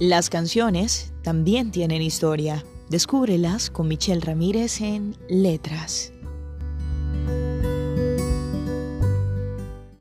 Las canciones también tienen historia. Descúbrelas con Michelle Ramírez en Letras.